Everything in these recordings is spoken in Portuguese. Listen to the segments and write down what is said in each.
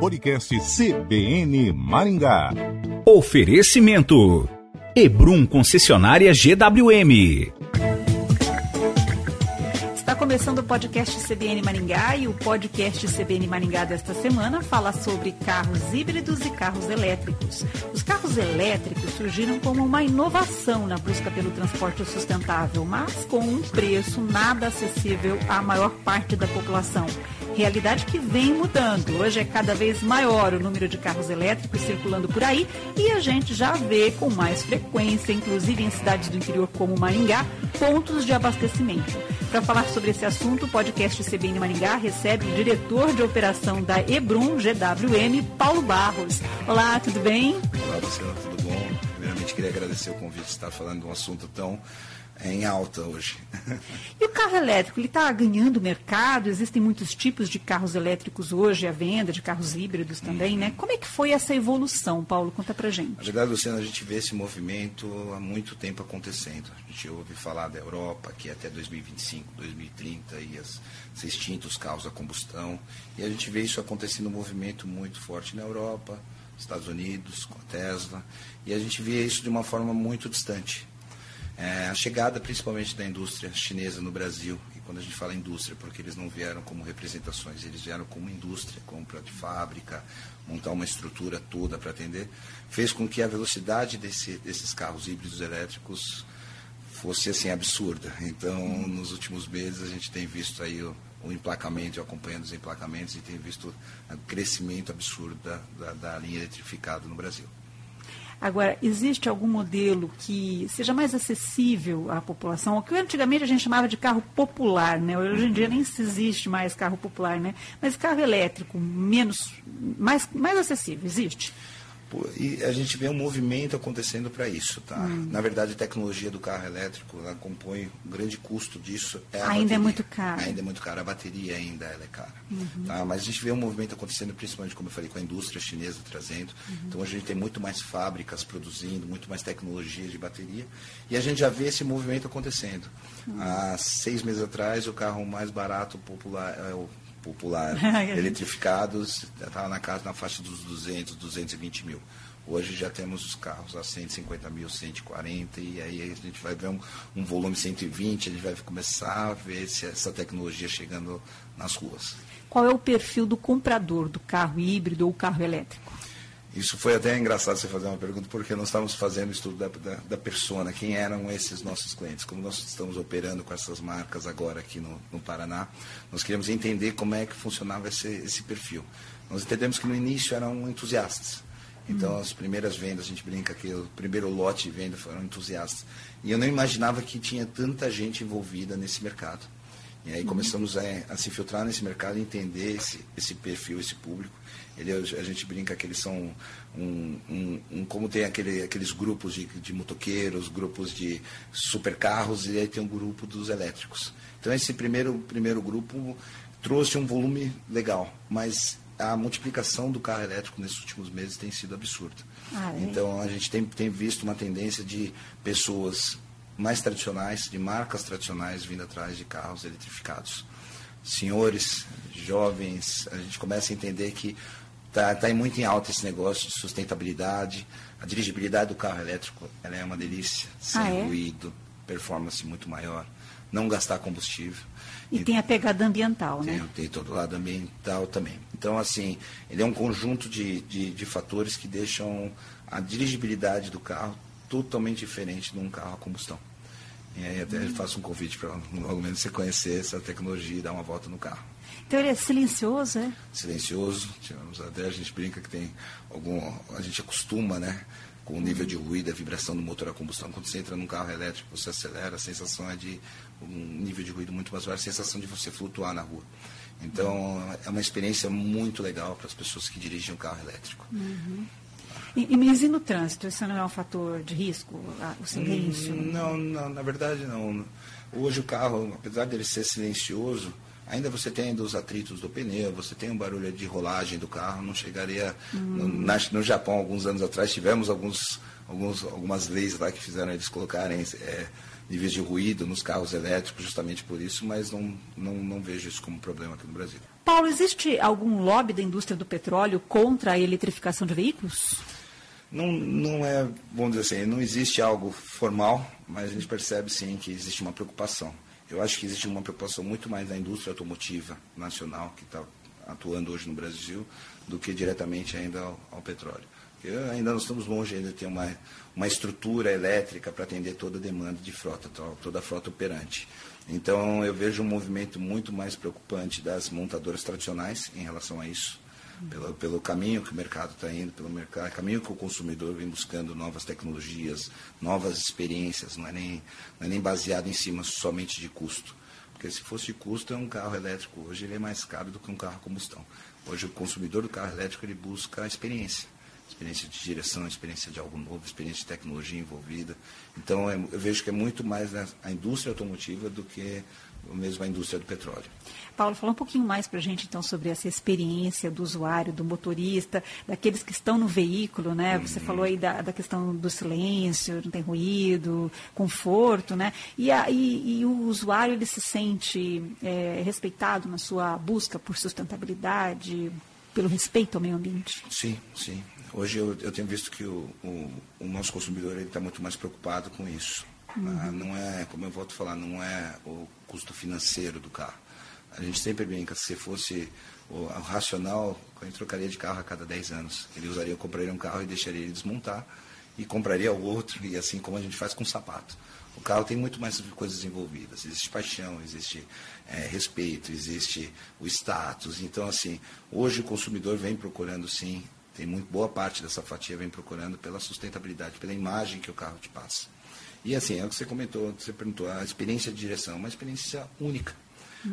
Podcast CBN Maringá. Oferecimento. Ebrum Concessionária GWM. Está começando o podcast CBN Maringá e o podcast CBN Maringá desta semana fala sobre carros híbridos e carros elétricos. Os carros elétricos surgiram como uma inovação na busca pelo transporte sustentável, mas com um preço nada acessível à maior parte da população. Realidade que vem mudando. Hoje é cada vez maior o número de carros elétricos circulando por aí e a gente já vê com mais frequência, inclusive em cidades do interior como Maringá, pontos de abastecimento. Para falar sobre esse assunto, o podcast CBN Maringá recebe o diretor de operação da Ebrum GWM, Paulo Barros. Olá, tudo bem? Olá, Luciana, tudo bom? Primeiramente, queria agradecer o convite de estar falando de um assunto tão em alta hoje. E o carro elétrico, ele está ganhando mercado? Existem muitos tipos de carros elétricos hoje à venda, de carros híbridos também, né? Como é que foi essa evolução, Paulo? Conta pra gente. Na verdade, Luciana, a gente vê esse movimento há muito tempo acontecendo. A gente ouve falar da Europa, que até 2025, 2030 ia ser extinto os carros a combustão. E a gente vê isso acontecendo um movimento muito forte na Europa, Estados Unidos, com a Tesla. E a gente vê isso de uma forma muito distante. É, a chegada principalmente da indústria chinesa no Brasil, e quando a gente fala indústria, porque eles não vieram como representações, eles vieram como indústria, compra de fábrica, montar uma estrutura toda para atender, fez com que a velocidade desse, desses carros híbridos elétricos fosse assim absurda. Então, nos últimos meses a gente tem visto aí o, o emplacamento, acompanhando os emplacamentos e tem visto o crescimento absurdo da, da, da linha eletrificada no Brasil. Agora, existe algum modelo que seja mais acessível à população? O que antigamente a gente chamava de carro popular, né? Hoje em dia nem existe mais carro popular, né? Mas carro elétrico, menos, mais, mais acessível, existe? E a gente vê um movimento acontecendo para isso, tá? Hum. Na verdade, a tecnologia do carro elétrico, ela compõe um grande custo disso. É ainda é bateria. é muito caro. Ainda é muito caro. A bateria ainda é cara. Uhum. Tá? Mas a gente vê um movimento acontecendo, principalmente, como eu falei, com a indústria chinesa trazendo. Uhum. Então, a gente tem muito mais fábricas produzindo, muito mais tecnologia de bateria. E a gente já vê esse movimento acontecendo. Uhum. Há seis meses atrás, o carro mais barato, popular, é o popular eletrificados, estava na casa na faixa dos 200, 220 mil. Hoje já temos os carros a 150 mil, 140, e aí a gente vai ver um, um volume 120, a gente vai começar a ver se essa tecnologia chegando nas ruas. Qual é o perfil do comprador do carro híbrido ou carro elétrico? Isso foi até engraçado você fazer uma pergunta, porque nós estávamos fazendo o estudo da, da, da, persona, quem eram esses nossos clientes. Como nós estamos operando com essas marcas agora aqui no, no Paraná, nós queríamos entender como é que funcionava esse, esse perfil. Nós entendemos que no início eram entusiastas. Então, as primeiras vendas, a gente brinca que o primeiro lote de venda foram entusiastas. E eu não imaginava que tinha tanta gente envolvida nesse mercado. E aí começamos a, a se filtrar nesse mercado, entender esse, esse perfil, esse público. Ele, a gente brinca que eles são um, um, um como tem aquele, aqueles grupos de, de motoqueiros, grupos de supercarros e aí tem um grupo dos elétricos. Então esse primeiro, primeiro grupo trouxe um volume legal, mas a multiplicação do carro elétrico nesses últimos meses tem sido absurda. Ah, é? Então a gente tem, tem visto uma tendência de pessoas mais tradicionais, de marcas tradicionais vindo atrás de carros eletrificados. Senhores, jovens, a gente começa a entender que está tá muito em alta esse negócio de sustentabilidade. A dirigibilidade do carro elétrico ela é uma delícia, sem ah, é? ruído, performance muito maior, não gastar combustível. E, e tem a pegada ambiental, tem, né? Tem todo o lado ambiental também. Então, assim, ele é um conjunto de, de, de fatores que deixam a dirigibilidade do carro totalmente diferente de um carro a combustão. E aí até hum. faço um convite para logo menos você conhecer essa tecnologia e dar uma volta no carro. Então ele é silencioso, é? Silencioso. Tivemos até a gente brinca que tem algum. A gente acostuma, né? Com o nível de ruído, a vibração do motor a combustão. Quando você entra num carro elétrico, você acelera, a sensação é de um nível de ruído muito mais baixo, a sensação de você flutuar na rua. Então, é uma experiência muito legal para as pessoas que dirigem um carro elétrico. Uhum. E, e, mas e no trânsito? Isso não é um fator de risco, o silêncio? Hum, não, não, na verdade não. Hoje o carro, apesar dele ser silencioso, ainda você tem dos atritos do pneu, você tem um barulho de rolagem do carro, não chegaria. Hum. No, na, no Japão, alguns anos atrás, tivemos alguns, alguns, algumas leis lá que fizeram eles colocarem é, níveis de ruído nos carros elétricos, justamente por isso, mas não, não, não vejo isso como problema aqui no Brasil. Paulo, existe algum lobby da indústria do petróleo contra a eletrificação de veículos? Não, não é, vamos dizer assim, não existe algo formal, mas a gente percebe sim que existe uma preocupação. Eu acho que existe uma preocupação muito mais da indústria automotiva nacional, que está atuando hoje no Brasil, do que diretamente ainda ao, ao petróleo. Ainda nós estamos longe ainda de ter uma, uma estrutura elétrica para atender toda a demanda de frota, toda a frota operante. Então eu vejo um movimento muito mais preocupante das montadoras tradicionais em relação a isso, pelo, pelo caminho que o mercado está indo, pelo mercado, caminho que o consumidor vem buscando novas tecnologias, novas experiências, não é nem, não é nem baseado em cima somente de custo. Porque se fosse de custo, um carro elétrico hoje ele é mais caro do que um carro a combustão. Hoje o consumidor do carro elétrico ele busca a experiência experiência de direção, experiência de algo novo, experiência de tecnologia envolvida. Então, é, eu vejo que é muito mais a indústria automotiva do que mesmo a indústria do petróleo. Paulo, fala um pouquinho mais para a gente, então, sobre essa experiência do usuário, do motorista, daqueles que estão no veículo, né? Você uhum. falou aí da, da, questão do silêncio, não tem ruído, conforto, né? E, a, e, e o usuário, ele se sente é, respeitado na sua busca por sustentabilidade, pelo respeito ao meio ambiente? Sim, sim. Hoje eu, eu tenho visto que o, o, o nosso consumidor está muito mais preocupado com isso. Uhum. Ah, não é, como eu volto a falar, não é o custo financeiro do carro. A gente sempre brinca, se fosse o, racional, a gente trocaria de carro a cada 10 anos. Ele usaria, compraria um carro e deixaria ele desmontar e compraria o outro, e assim como a gente faz com o sapato. O carro tem muito mais coisas envolvidas. Existe paixão, existe é, respeito, existe o status. Então, assim, hoje o consumidor vem procurando, sim, tem muito boa parte dessa fatia vem procurando pela sustentabilidade, pela imagem que o carro te passa. E assim, é o que você comentou, você perguntou, a experiência de direção, é uma experiência única.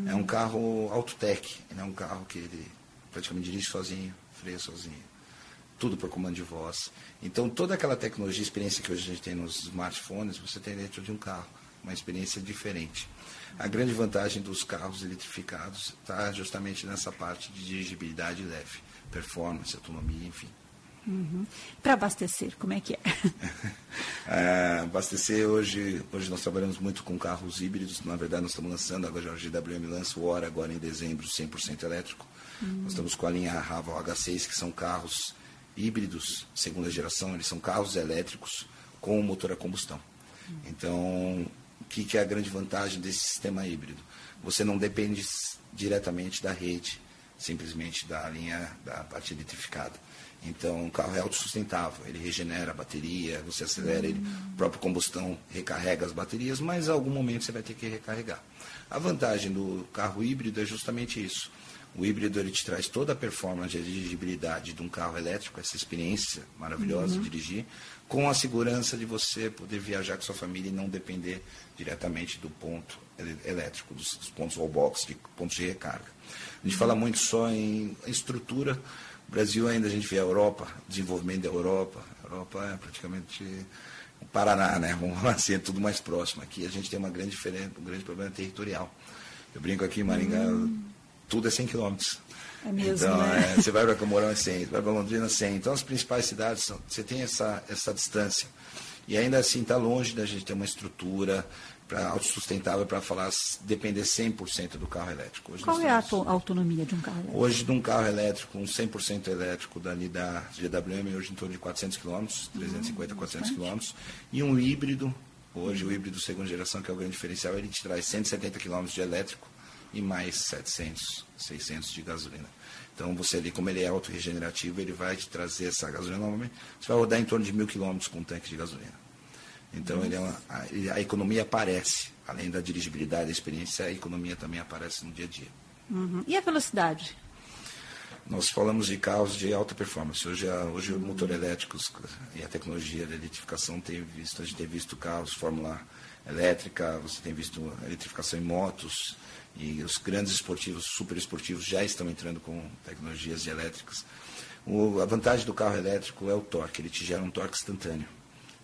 É um carro autotech, é um carro que ele praticamente dirige sozinho, freia sozinho, tudo por comando de voz. Então, toda aquela tecnologia, experiência que hoje a gente tem nos smartphones, você tem dentro de um carro, uma experiência diferente. A grande vantagem dos carros eletrificados está justamente nessa parte de dirigibilidade leve performance, autonomia, enfim. Uhum. Para abastecer, como é que é? é? Abastecer, hoje, hoje nós trabalhamos muito com carros híbridos, na verdade nós estamos lançando, agora a GWM lança o Hora agora em dezembro, 100% elétrico. Uhum. Nós estamos com a linha Raval H6, que são carros híbridos, segunda geração, eles são carros elétricos com motor a combustão. Uhum. Então, o que, que é a grande vantagem desse sistema híbrido? Você não depende diretamente da rede, simplesmente da linha da parte eletrificada. Então, o carro é autossustentável, ele regenera a bateria, você acelera ele, o próprio combustão recarrega as baterias, mas em algum momento você vai ter que recarregar. A vantagem do carro híbrido é justamente isso. O híbrido ele te traz toda a performance de dirigibilidade de um carro elétrico, essa experiência maravilhosa uhum. de dirigir, com a segurança de você poder viajar com sua família e não depender diretamente do ponto elétrico, dos, dos pontos wallbox, de pontos de recarga. A gente fala muito só em estrutura. O Brasil ainda a gente vê a Europa, desenvolvimento da Europa. A Europa é praticamente o Paraná, né? Vamos falar assim, é tudo mais próximo. Aqui a gente tem uma grande diferença, um grande problema territorial. Eu brinco aqui em Maringá, hum. tudo é 100 quilômetros. É mesmo, então, né? é, você vai para Camorão é 100, você vai para Londrina é 100. Então, as principais cidades, você tem essa, essa distância. E ainda assim está longe da gente ter uma estrutura para autossustentável para falar depender 100% do carro elétrico. Hoje Qual é a autonomia de um carro elétrico? Hoje, de um carro elétrico, um 100% elétrico dali da GWM, hoje em torno de 400 km, 350 a 400 km, e um híbrido, hoje o híbrido segunda geração, que é o grande diferencial, ele te traz 170 km de elétrico e mais 700, 600 de gasolina. Então, você ali, como ele é autorregenerativo, ele vai te trazer essa gasolina normalmente. Você vai rodar em torno de mil quilômetros com um tanque de gasolina. Então ele é uma, a, a, economia aparece, além da dirigibilidade, da experiência, a economia também aparece no dia a dia. Uhum. E a velocidade? Nós falamos de carros de alta performance. Hoje, a, hoje uhum. o motor elétrico e a tecnologia da eletrificação tem visto, a gente tem visto carros Fórmula elétrica, você tem visto eletrificação em motos e os grandes esportivos, super esportivos já estão entrando com tecnologias elétricas. O, a vantagem do carro elétrico é o torque, ele te gera um torque instantâneo.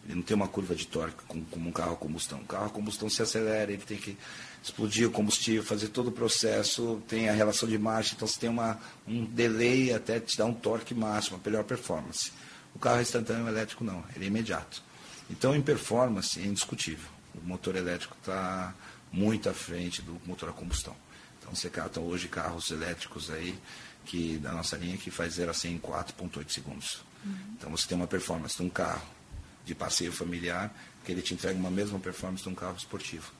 Ele não tem uma curva de torque como, como um carro a combustão. O carro a combustão se acelera, ele tem que explodir o combustível, fazer todo o processo, tem a relação de marcha, então você tem uma, um delay até te dar um torque máximo, melhor performance. O carro instantâneo elétrico não, ele é imediato. Então, em performance, é indiscutível. o motor elétrico está muito à frente do motor a combustão. Então você capta hoje carros elétricos aí que da nossa linha que faz 0 a 100 em 4.8 segundos. Uhum. Então você tem uma performance de um carro de passeio familiar que ele te entrega uma mesma performance de um carro esportivo.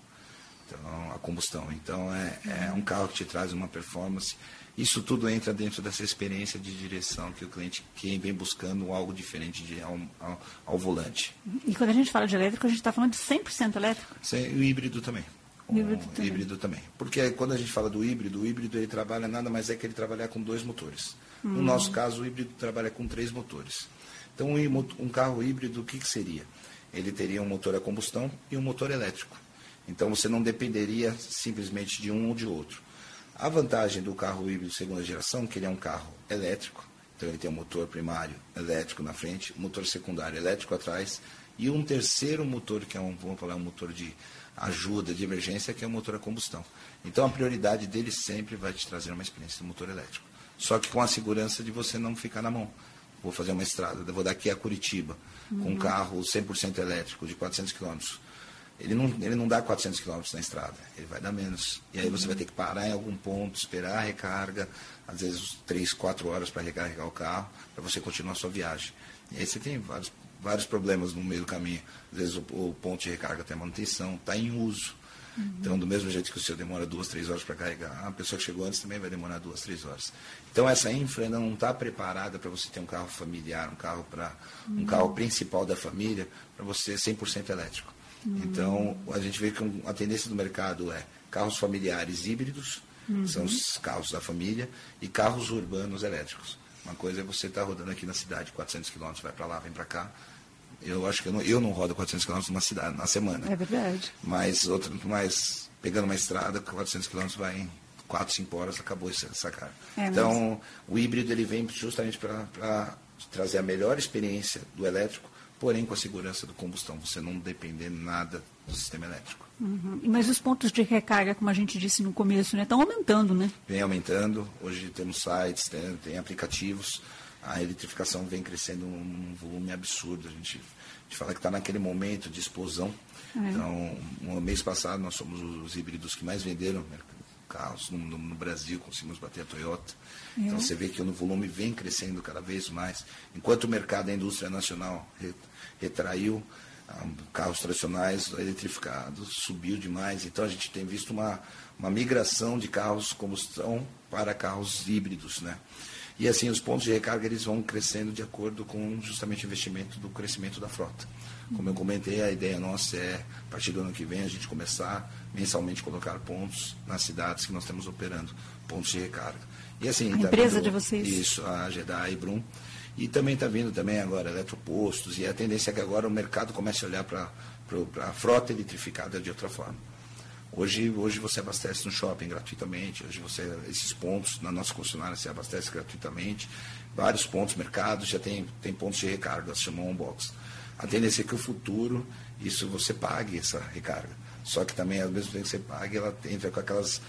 Então, a combustão. Então é, é um carro que te traz uma performance isso tudo entra dentro dessa experiência de direção que o cliente quem vem buscando algo diferente de, ao, ao, ao volante. E quando a gente fala de elétrico, a gente está falando de 100% elétrico? Sim, o híbrido também. O híbrido, também. híbrido também. Porque quando a gente fala do híbrido, o híbrido ele trabalha nada mais é que ele trabalhar com dois motores. Hum. No nosso caso, o híbrido trabalha com três motores. Então, um carro híbrido, o que, que seria? Ele teria um motor a combustão e um motor elétrico. Então, você não dependeria simplesmente de um ou de outro. A vantagem do carro híbrido segunda geração é que ele é um carro elétrico, então ele tem um motor primário elétrico na frente, motor secundário elétrico atrás e um terceiro motor que é um, vamos falar, um motor de ajuda, de emergência, que é o motor a combustão. Então a prioridade dele sempre vai te trazer uma experiência de motor elétrico. Só que com a segurança de você não ficar na mão. Vou fazer uma estrada, vou daqui a Curitiba, uhum. com um carro 100% elétrico, de 400 quilômetros ele não, ele não dá 400 km na estrada, ele vai dar menos. E aí você vai ter que parar em algum ponto, esperar a recarga, às vezes 3, 4 horas para recarregar o carro, para você continuar a sua viagem. E aí você tem vários, vários problemas no meio do caminho. Às vezes o, o ponto de recarga tem manutenção, está em uso. Uhum. Então, do mesmo jeito que o seu demora duas, três horas para carregar, a pessoa que chegou antes também vai demorar duas, três horas. Então, essa infra ainda não está preparada para você ter um carro familiar, um carro para um carro principal da família, para você 100% elétrico. Uhum. Então, a gente vê que a tendência do mercado é carros familiares híbridos, uhum. são os carros da família, e carros urbanos elétricos. Uma coisa é você estar tá rodando aqui na cidade, 400 km, vai para lá, vem para cá. Eu acho que eu não, eu não rodo 400 km numa cidade, na semana. É verdade. Mas, outro, mas pegando uma estrada, 400 km vai em 4, 5 horas, acabou essa cara. É, então, o híbrido ele vem justamente para trazer a melhor experiência do elétrico, porém com a segurança do combustão, você não depender nada do sistema elétrico. Uhum. Mas os pontos de recarga, como a gente disse no começo, né, estão aumentando, né? Vem aumentando. Hoje temos sites, tem, tem aplicativos. A eletrificação vem crescendo num volume absurdo. A gente, a gente fala que está naquele momento de explosão. É. Então, no mês passado nós somos os híbridos que mais venderam né, carros no, no, no Brasil, conseguimos bater a Toyota. É. Então você vê que o volume vem crescendo cada vez mais. Enquanto o mercado da indústria nacional retraiu, ah, carros tradicionais eletrificados subiu demais. Então a gente tem visto uma, uma migração de carros combustão para carros híbridos, né? E assim os pontos de recarga eles vão crescendo de acordo com justamente o investimento do crescimento da frota. Como eu comentei, a ideia nossa é, a partir do ano que vem, a gente começar mensalmente colocar pontos nas cidades que nós temos operando, pontos de recarga. E assim, a tá empresa vindo, de vocês? Isso, a GEDA e Brum. E também está vindo também agora eletropostos, e a tendência é que agora o mercado comece a olhar para a frota eletrificada de outra forma. Hoje, hoje você abastece no shopping gratuitamente, hoje você, esses pontos, na nossa concessionária se abastece gratuitamente, vários pontos, mercados, já tem, tem pontos de recarga, se chama on-box. A tendência é que o futuro, isso você pague essa recarga. Só que também, ao mesmo tempo que você pague, ela entra com aquelas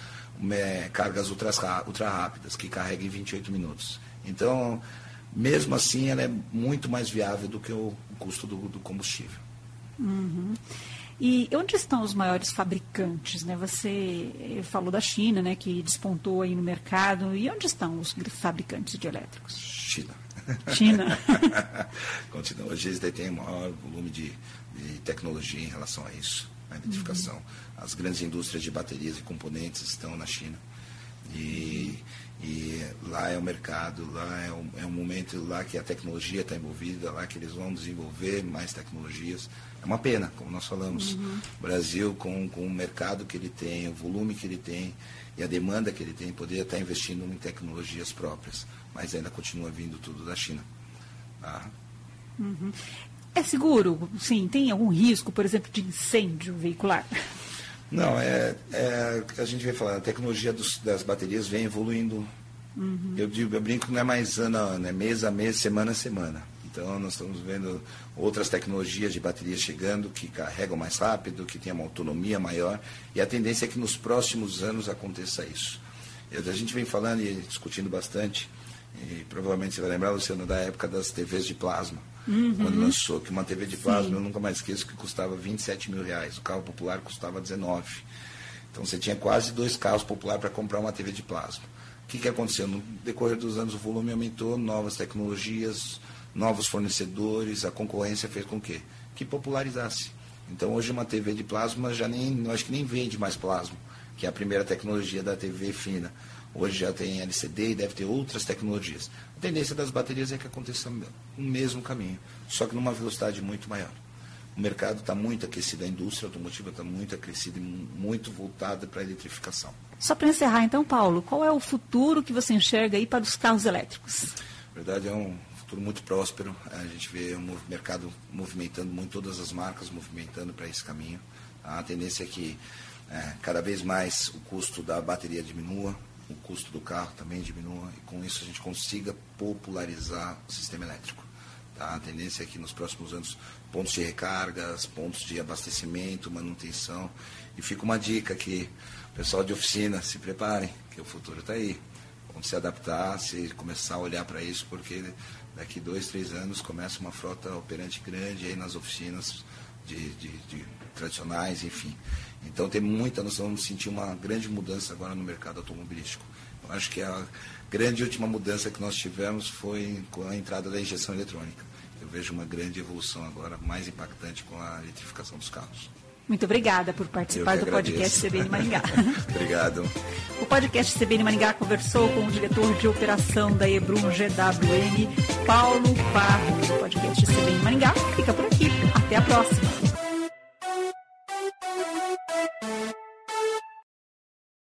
é, cargas ultra, ultra rápidas, que carregam em 28 minutos. Então, mesmo assim, ela é muito mais viável do que o custo do, do combustível. Uhum. E onde estão os maiores fabricantes? Né? Você falou da China, né, que despontou aí no mercado. E onde estão os fabricantes de elétricos? China. China. Continua. Hoje eles detêm maior volume de, de tecnologia em relação a isso, a identificação. Uhum. As grandes indústrias de baterias e componentes estão na China. E, e lá é o mercado, lá é um, é um momento lá que a tecnologia está envolvida, lá que eles vão desenvolver mais tecnologias. É uma pena, como nós falamos. Uhum. O Brasil, com, com o mercado que ele tem, o volume que ele tem e a demanda que ele tem, poderia estar investindo em tecnologias próprias, mas ainda continua vindo tudo da China. Tá? Uhum. É seguro? Sim, tem algum risco, por exemplo, de incêndio veicular? Não, é, é a gente vem falando, a tecnologia dos, das baterias vem evoluindo. Uhum. Eu digo, eu brinco que não é mais ano a ano, é mês a mês, semana a semana. Então nós estamos vendo outras tecnologias de baterias chegando que carregam mais rápido, que têm uma autonomia maior, e a tendência é que nos próximos anos aconteça isso. A gente vem falando e discutindo bastante E provavelmente você vai lembrar, Luciano, da época das TVs de plasma. Uhum. Quando lançou que uma TV de plasma, Sim. eu nunca mais esqueço, que custava 27 mil reais. O carro popular custava 19. Então você tinha quase dois carros populares para comprar uma TV de plasma. O que, que aconteceu? No decorrer dos anos o volume aumentou, novas tecnologias, novos fornecedores, a concorrência fez com que? Que popularizasse. Então hoje uma TV de plasma já nem, acho que nem vende mais plasma, que é a primeira tecnologia da TV fina. Hoje já tem LCD e deve ter outras tecnologias. A tendência das baterias é que aconteça o mesmo caminho, só que numa velocidade muito maior. O mercado está muito aquecido, a indústria automotiva está muito aquecida e muito voltada para a eletrificação. Só para encerrar, então, Paulo, qual é o futuro que você enxerga aí para os carros elétricos? Na verdade, é um futuro muito próspero. A gente vê o mercado movimentando muito, todas as marcas movimentando para esse caminho. A tendência é que é, cada vez mais o custo da bateria diminua, o custo do carro também diminua e com isso a gente consiga popularizar o sistema elétrico. Tá? A tendência é que nos próximos anos pontos de recargas, pontos de abastecimento, manutenção. E fica uma dica o pessoal de oficina se preparem, que o futuro está aí. Vamos se adaptar, se começar a olhar para isso, porque daqui dois, três anos começa uma frota operante grande aí nas oficinas de, de, de tradicionais, enfim. Então tem muita, nós vamos sentir uma grande mudança agora no mercado automobilístico. Eu acho que a grande última mudança que nós tivemos foi com a entrada da injeção eletrônica. Eu vejo uma grande evolução agora, mais impactante com a eletrificação dos carros. Muito obrigada por participar do podcast CBN Maringá. Obrigado. O podcast CBN Maringá conversou com o diretor de operação da Ebrum GWM, Paulo Barros. O podcast CBN Maringá fica por aqui. Até a próxima.